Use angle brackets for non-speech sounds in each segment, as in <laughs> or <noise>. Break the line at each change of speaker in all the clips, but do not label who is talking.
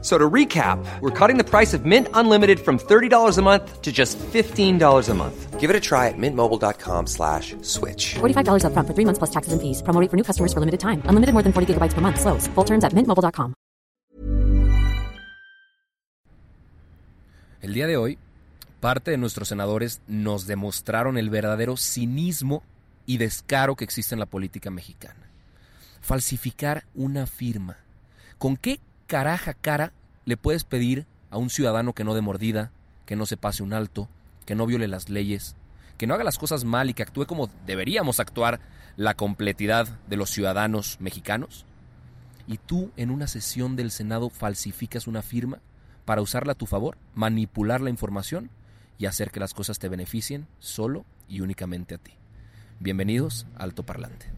So to recap, we're cutting the price of Mint Unlimited from $30 a month to just $15 a month.
Give it a try at mintmobile.com slash switch.
$45 upfront for three months plus taxes and fees. Promo rate for new customers for limited time. Unlimited more than 40 gigabytes per month. Slows. Full terms at mintmobile.com.
El día de hoy, parte de nuestros senadores nos demostraron el verdadero cinismo y descaro que existe en la política mexicana. Falsificar una firma. ¿Con qué caraja cara le puedes pedir a un ciudadano que no dé mordida, que no se pase un alto, que no viole las leyes, que no haga las cosas mal y que actúe como deberíamos actuar la completidad de los ciudadanos mexicanos? Y tú en una sesión del Senado falsificas una firma para usarla a tu favor, manipular la información y hacer que las cosas te beneficien solo y únicamente a ti. Bienvenidos a Alto Parlante.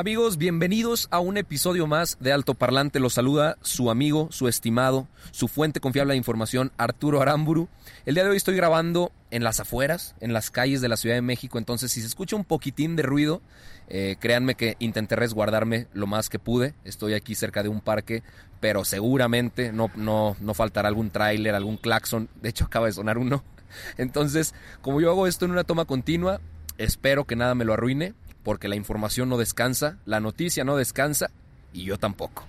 Amigos, bienvenidos a un episodio más de Alto Parlante. Los saluda su amigo, su estimado, su fuente confiable de información, Arturo Aramburu. El día de hoy estoy grabando en las afueras, en las calles de la Ciudad de México, entonces si se escucha un poquitín de ruido, eh, créanme que intenté resguardarme lo más que pude. Estoy aquí cerca de un parque, pero seguramente no, no, no faltará algún tráiler, algún claxon. De hecho, acaba de sonar uno. <laughs> Entonces, como yo hago esto en una toma continua, espero que nada me lo arruine porque la información no descansa, la noticia no descansa y yo tampoco.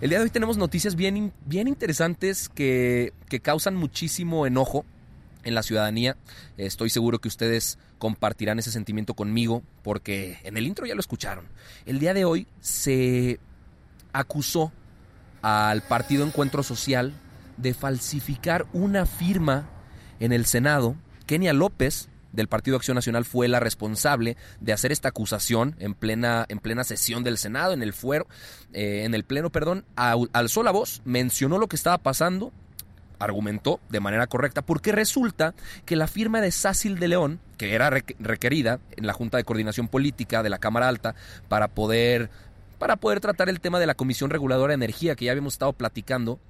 El día de hoy tenemos noticias bien, bien interesantes que, que causan muchísimo enojo en la ciudadanía. Estoy seguro que ustedes compartirán ese sentimiento conmigo porque en el intro ya lo escucharon. El día de hoy se acusó al Partido Encuentro Social de falsificar una firma en el Senado. Kenia López, del Partido Acción Nacional fue la responsable de hacer esta acusación en plena, en plena sesión del Senado, en el fuero, eh, en el pleno, perdón, alzó la voz, mencionó lo que estaba pasando, argumentó de manera correcta, porque resulta que la firma de Sácil de León, que era requerida en la Junta de Coordinación Política de la Cámara Alta para poder, para poder tratar el tema de la Comisión Reguladora de Energía que ya habíamos estado platicando,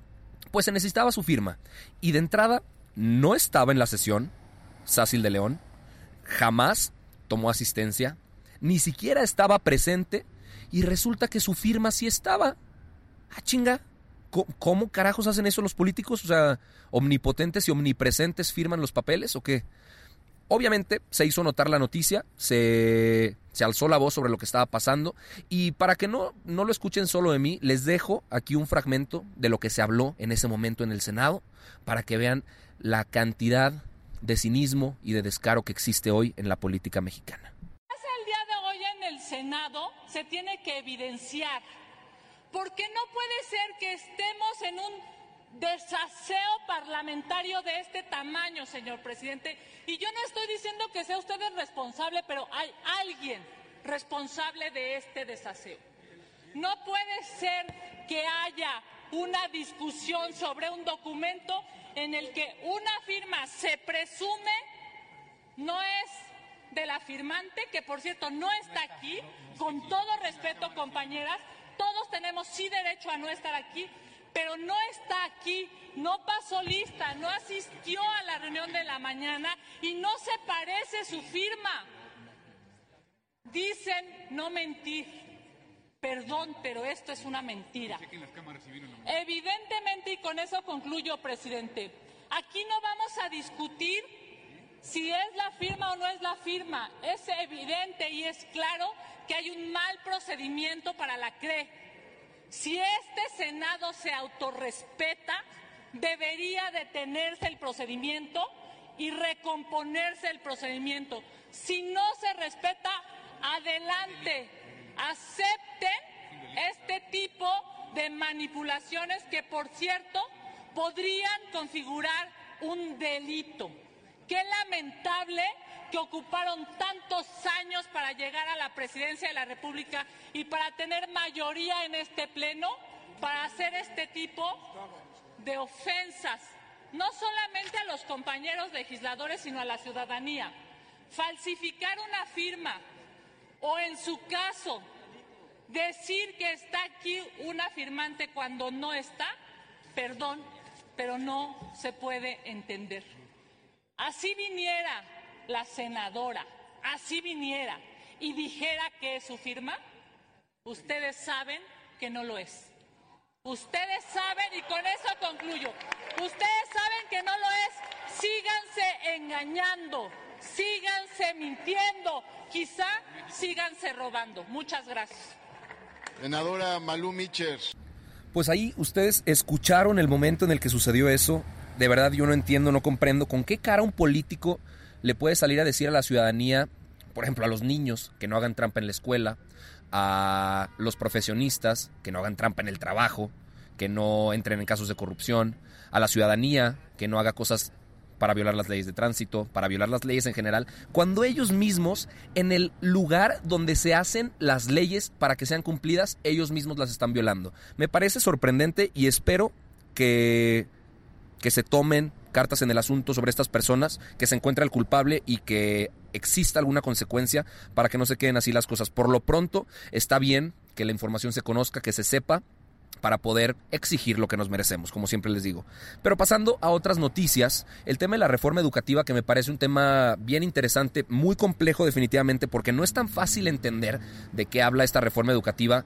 pues se necesitaba su firma. Y de entrada no estaba en la sesión Sácil de León, jamás tomó asistencia, ni siquiera estaba presente y resulta que su firma sí estaba. Ah, chinga. ¿Cómo, carajos hacen eso los políticos? O sea, omnipotentes y omnipresentes firman los papeles o qué? Obviamente se hizo notar la noticia, se, se, alzó la voz sobre lo que estaba pasando y para que no, no lo escuchen solo de mí, les dejo aquí un fragmento de lo que se habló en ese momento en el Senado para que vean la cantidad de cinismo y de descaro que existe hoy en la política mexicana.
El día de hoy en el Senado se tiene que evidenciar, porque no puede ser que estemos en un desaseo parlamentario de este tamaño, señor presidente. Y yo no estoy diciendo que sea usted el responsable, pero hay alguien responsable de este desaseo. No puede ser que haya una discusión sobre un documento en el que una firma se presume no es de la firmante, que por cierto no está aquí, con todo respeto compañeras, todos tenemos sí derecho a no estar aquí, pero no está aquí, no pasó lista, no asistió a la reunión de la mañana y no se parece su firma. Dicen no mentir. Perdón, pero esto es una mentira. Evidentemente, y con eso concluyo, presidente, aquí no vamos a discutir si es la firma o no es la firma. Es evidente y es claro que hay un mal procedimiento para la CRE. Si este Senado se autorrespeta, debería detenerse el procedimiento y recomponerse el procedimiento. Si no se respeta, adelante acepten este tipo de manipulaciones que, por cierto, podrían configurar un delito. Qué lamentable que ocuparon tantos años para llegar a la presidencia de la República y para tener mayoría en este pleno para hacer este tipo de ofensas, no solamente a los compañeros legisladores, sino a la ciudadanía. Falsificar una firma o, en su caso, decir que está aquí una firmante cuando no está, perdón, pero no se puede entender. Así viniera la senadora, así viniera y dijera que es su firma, ustedes saben que no lo es. Ustedes saben, y con eso concluyo, ustedes saben que engañando, síganse mintiendo, quizá síganse robando. Muchas gracias.
Senadora Malú Michers.
Pues ahí ustedes escucharon el momento en el que sucedió eso. De verdad yo no entiendo, no comprendo con qué cara un político le puede salir a decir a la ciudadanía, por ejemplo, a los niños que no hagan trampa en la escuela, a los profesionistas que no hagan trampa en el trabajo, que no entren en casos de corrupción, a la ciudadanía que no haga cosas para violar las leyes de tránsito, para violar las leyes en general, cuando ellos mismos, en el lugar donde se hacen las leyes para que sean cumplidas, ellos mismos las están violando. Me parece sorprendente y espero que, que se tomen cartas en el asunto sobre estas personas, que se encuentre el culpable y que exista alguna consecuencia para que no se queden así las cosas. Por lo pronto, está bien que la información se conozca, que se sepa para poder exigir lo que nos merecemos, como siempre les digo. Pero pasando a otras noticias, el tema de la reforma educativa, que me parece un tema bien interesante, muy complejo definitivamente, porque no es tan fácil entender de qué habla esta reforma educativa.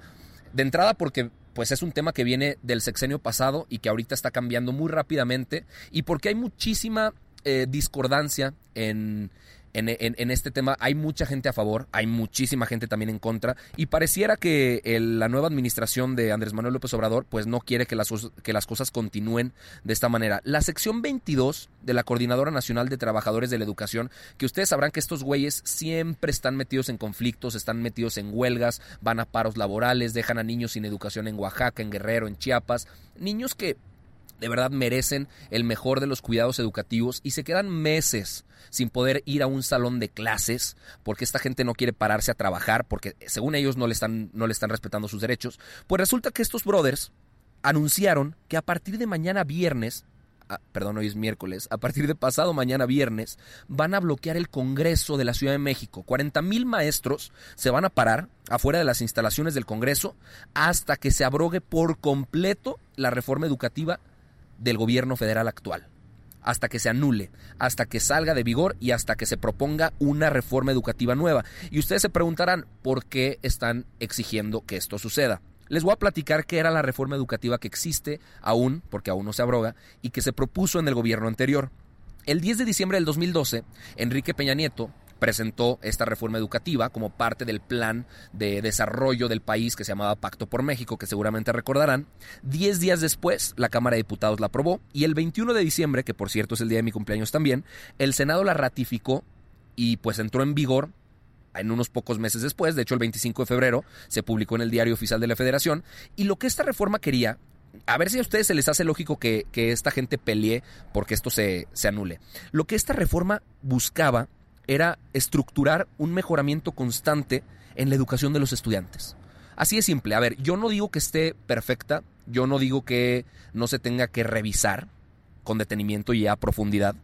De entrada porque pues es un tema que viene del sexenio pasado y que ahorita está cambiando muy rápidamente y porque hay muchísima eh, discordancia en, en, este tema hay mucha gente a favor, hay muchísima gente también en contra y pareciera que la nueva administración de Andrés Manuel López Obrador pues no quiere que las, que las cosas continúen de esta manera. La sección 22 de la Coordinadora Nacional de Trabajadores de la Educación, que ustedes sabrán que estos güeyes siempre están metidos en conflictos, están metidos en huelgas, van a paros laborales, dejan a niños sin educación en Oaxaca, en Guerrero, en Chiapas, niños que de verdad merecen el mejor de los cuidados educativos y se quedan meses sin poder ir a un salón de clases porque esta gente no quiere pararse a trabajar porque según ellos no le están, no le están respetando sus derechos. Pues resulta que estos brothers anunciaron que a partir de mañana viernes ah, perdón, hoy es miércoles, a partir de pasado mañana viernes, van a bloquear el Congreso de la Ciudad de México. 40 mil maestros se van a parar afuera de las instalaciones del Congreso hasta que se abrogue por completo la reforma educativa del gobierno federal actual, hasta que se anule, hasta que salga de vigor y hasta que se proponga una reforma educativa nueva. Y ustedes se preguntarán por qué están exigiendo que esto suceda. Les voy a platicar qué era la reforma educativa que existe aún, porque aún no se abroga, y que se propuso en el gobierno anterior. El 10 de diciembre del 2012, Enrique Peña Nieto presentó esta reforma educativa como parte del plan de desarrollo del país que se llamaba Pacto por México, que seguramente recordarán. Diez días después, la Cámara de Diputados la aprobó y el 21 de diciembre, que por cierto es el día de mi cumpleaños también, el Senado la ratificó y pues entró en vigor en unos pocos meses después, de hecho el 25 de febrero se publicó en el Diario Oficial de la Federación, y lo que esta reforma quería a ver si a ustedes se les hace lógico que, esta gente pelee porque esto se, se, anule. Lo que esta reforma buscaba era estructurar un mejoramiento constante en la educación de los estudiantes. Así es simple. A ver, yo no digo que esté perfecta, yo no digo que no se tenga que revisar con detenimiento y a profundidad,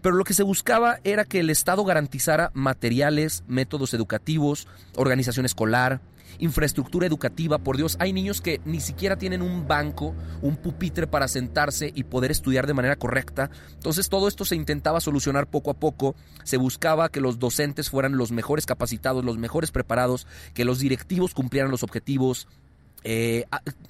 pero lo que se buscaba era que el Estado garantizara materiales, métodos educativos, organización escolar, infraestructura educativa. Por Dios, hay niños que ni siquiera tienen un banco, un pupitre para sentarse y poder estudiar de manera correcta. Entonces todo esto se intentaba solucionar poco a poco. Se buscaba que los docentes fueran los mejores capacitados, los mejores preparados, que los directivos cumplieran los objetivos, eh,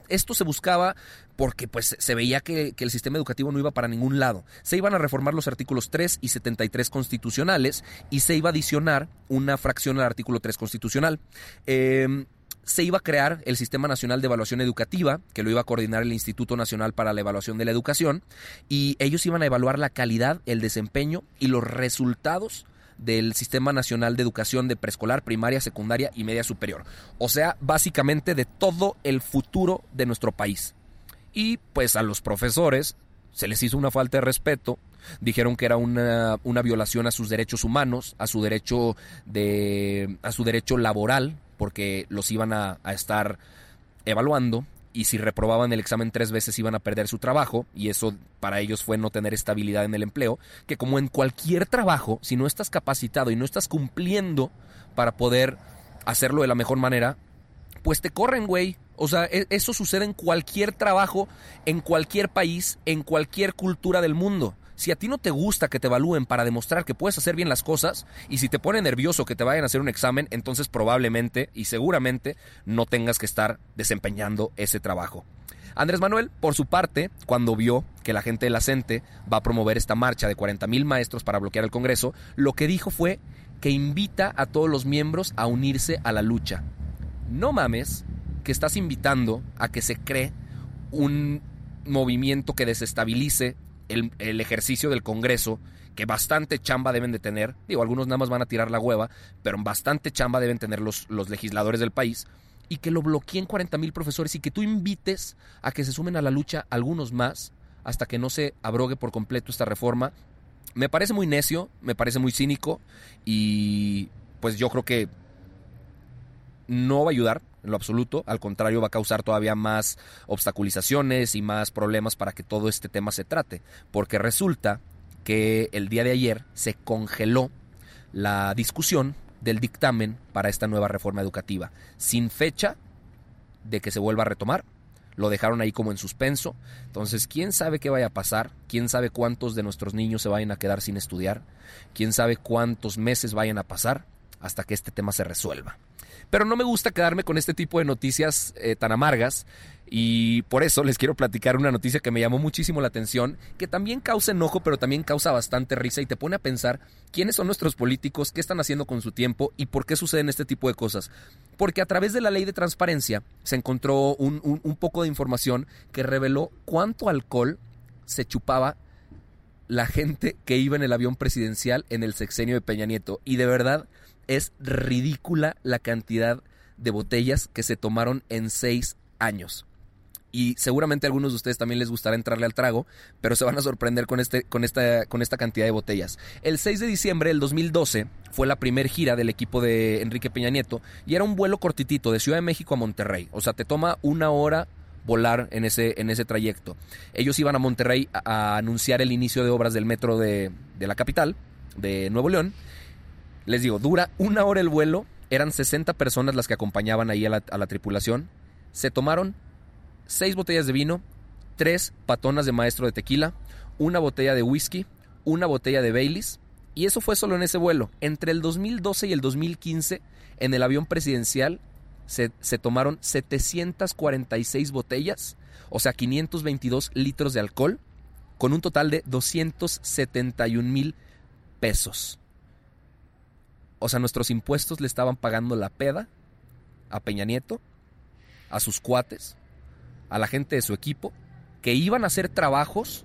esto se buscaba porque pues, se veía que, el sistema educativo no iba para ningún lado. Se iban a reformar los artículos 3 y 73 constitucionales y se iba a adicionar una fracción al artículo 3 constitucional. Em, se iba a crear el Sistema Nacional de Evaluación Educativa, que lo iba a coordinar el Instituto Nacional para la Evaluación de la Educación, y ellos iban a evaluar la calidad, el desempeño y los resultados del Sistema Nacional de Educación de Preescolar, Primaria, Secundaria y Media Superior. O sea, básicamente de todo el futuro de nuestro país. Y pues a los profesores se les hizo una falta de respeto Dijeron que era una, una violación a sus derechos humanos, a su derecho de. a su derecho laboral, porque los iban a, a estar evaluando y si reprobaban el examen tres veces iban a perder su trabajo y eso para ellos fue no tener estabilidad en el empleo, que como en cualquier trabajo, si no estás capacitado y no estás cumpliendo para poder hacerlo de la mejor manera, pues te corren, güey. O sea, e- eso sucede en cualquier trabajo, en cualquier país, en cualquier cultura del mundo. Si a ti no te gusta que te evalúen para demostrar que puedes hacer bien las cosas, y si te pone nervioso que te vayan a hacer un examen, entonces probablemente y seguramente no tengas que estar desempeñando ese trabajo. Andrés Manuel, por su parte, cuando vio que la gente de la CENTE va a promover esta marcha de 40 mil maestros para bloquear el Congreso, lo que dijo fue que invita a todos los miembros a unirse a la lucha. No mames que estás invitando a que se cree un movimiento que desestabilice el, ejercicio del Congreso, que bastante chamba deben de tener. Digo, algunos nada más van a tirar la hueva, pero bastante chamba deben tener los, los legisladores del país. Y que lo bloqueen 40 mil profesores y que tú invites a que se sumen a la lucha algunos más hasta que no se abrogue por completo esta reforma. Me parece muy necio, me parece muy cínico y pues yo creo que no va a ayudar en lo absoluto, al contrario va a causar todavía más obstaculizaciones y más problemas para que todo este tema se trate, porque resulta que el día de ayer se congeló la discusión del dictamen para esta nueva reforma educativa, sin fecha de que se vuelva a retomar. Lo dejaron ahí como en suspenso. Entonces, ¿quién sabe qué vaya a pasar? ¿Quién sabe cuántos de nuestros niños se vayan a quedar sin estudiar? ¿Quién sabe cuántos meses vayan a pasar hasta que este tema se resuelva? Pero no me gusta quedarme con este tipo de noticias eh, tan amargas y por eso les quiero platicar una noticia que me llamó muchísimo la atención, que también causa enojo, pero también causa bastante risa y te pone a pensar quiénes son nuestros políticos, qué están haciendo con su tiempo y por qué suceden este tipo de cosas. Porque a través de la ley de transparencia se encontró un, un, un poco de información que reveló cuánto alcohol se chupaba la gente que iba en el avión presidencial en el sexenio de Peña Nieto. Y de verdad es ridícula la cantidad de botellas que se tomaron en seis años. Y seguramente a algunos de ustedes también les gustará entrarle al trago, pero se van a sorprender con, este, con, esta, con esta cantidad de botellas. El 6 de diciembre del 2012 fue la primer gira del equipo de Enrique Peña Nieto y era un vuelo cortitito de Ciudad de México a Monterrey. O sea, te toma una hora volar en ese, en ese trayecto. Ellos iban a Monterrey a, a anunciar el inicio de obras del metro de, de la capital, de Nuevo León. Les digo, dura una hora el vuelo, eran 60 personas las que acompañaban ahí a la, tripulación. Se tomaron seis botellas de vino, tres patonas de maestro de tequila, una botella de whisky, una botella de Baileys. Y eso fue solo en ese vuelo. Entre el 2012 y el 2015, en el avión presidencial, se tomaron 746 botellas, o sea, 522 litros de alcohol, con un total de 271 mil pesos. O sea, nuestros impuestos le estaban pagando la peda a Peña Nieto, a sus cuates, a la gente de su equipo, que iban a hacer trabajos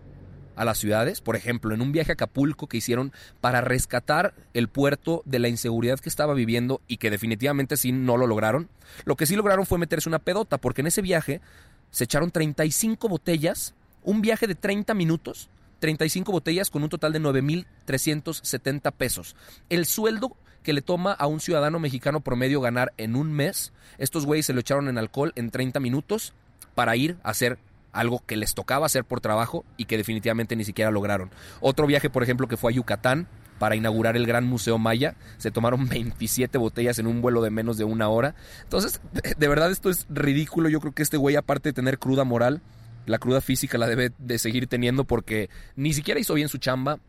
a las ciudades, por ejemplo, en un viaje a Acapulco que hicieron para rescatar el puerto de la inseguridad que estaba viviendo y que definitivamente sí no lo lograron. Lo que sí lograron fue meterse una pedota, porque en ese viaje se echaron 35 botellas, un viaje de 30 minutos, 35 botellas con un total de 9.370 pesos. El sueldo que le toma a un ciudadano mexicano promedio ganar en un mes, estos güeyes se lo echaron en alcohol en 30 minutos para ir a hacer algo que les tocaba hacer por trabajo y que definitivamente ni siquiera lograron. Otro viaje, por ejemplo, que fue a Yucatán para inaugurar el Gran Museo Maya, se tomaron <laughs> 27 botellas en un vuelo de menos de una hora. Entonces, <laughs> de, verdad esto es ridículo. Yo creo que este güey, aparte de tener cruda moral, la cruda física la debe de seguir teniendo porque ni siquiera hizo bien su chamba,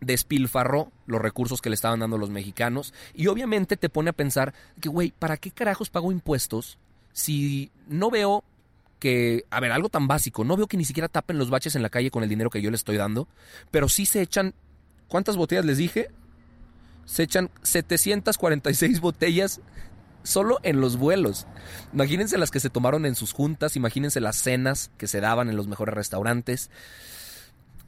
despilfarró los recursos que le estaban dando los mexicanos y obviamente te pone a pensar que, güey, ¿para qué carajos pago impuestos si no veo que, a ver, algo tan básico, no veo que ni siquiera tapen los baches en la calle con el dinero que yo les estoy dando, pero sí se echan, ¿cuántas botellas les dije? Se echan 746 botellas solo en los vuelos. Imagínense las que se tomaron en sus juntas, imagínense las cenas que se daban en los mejores restaurantes.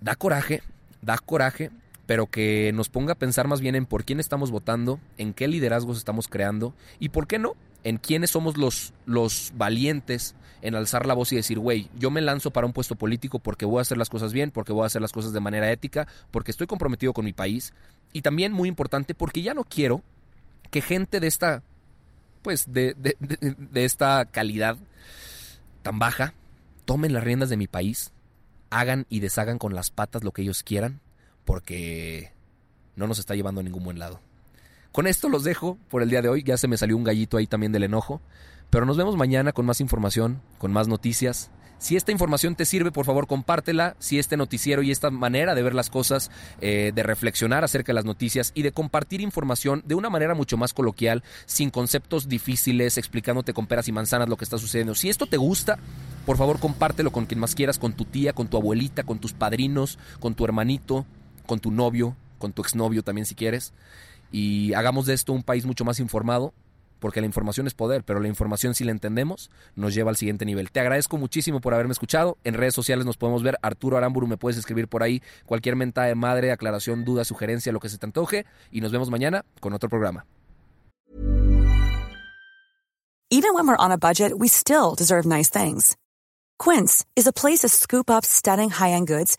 Da coraje, da coraje pero que nos ponga a pensar más bien en por quién estamos votando, en qué liderazgos estamos creando y por qué no, en quiénes somos los, los valientes en alzar la voz y decir, güey, yo me lanzo para un puesto político porque voy a hacer las cosas bien, porque voy a hacer las cosas de manera ética, porque estoy comprometido con mi país y también muy importante porque ya no quiero que gente de esta, pues, de, de, de, de esta calidad tan baja tomen las riendas de mi país, hagan y deshagan con las patas lo que ellos quieran porque no nos está llevando a ningún buen lado. Con esto los dejo por el día de hoy. Ya se me salió un gallito ahí también del enojo. Pero nos vemos mañana con más información, con más noticias. Si esta información te sirve, por favor, compártela. Si este noticiero y esta manera de ver las cosas, eh, de reflexionar acerca de las noticias y de compartir información de una manera mucho más coloquial, sin conceptos difíciles, explicándote con peras y manzanas lo que está sucediendo. Si esto te gusta, por favor, compártelo con quien más quieras, con tu tía, con tu abuelita, con tus padrinos, con tu hermanito, con tu novio, con tu exnovio también si quieres. Y hagamos de esto un país mucho más informado, porque la información es poder, pero la información si la entendemos nos lleva al siguiente nivel. Te agradezco muchísimo por haberme escuchado. En redes sociales nos podemos ver. Arturo Aramburu, me puedes escribir por ahí cualquier mentada de madre, aclaración, duda, sugerencia, lo que se te antoje. Y nos vemos mañana con otro programa.
Even when we're on a budget, we still deserve nice things. Quince is a place to scoop up stunning high-end goods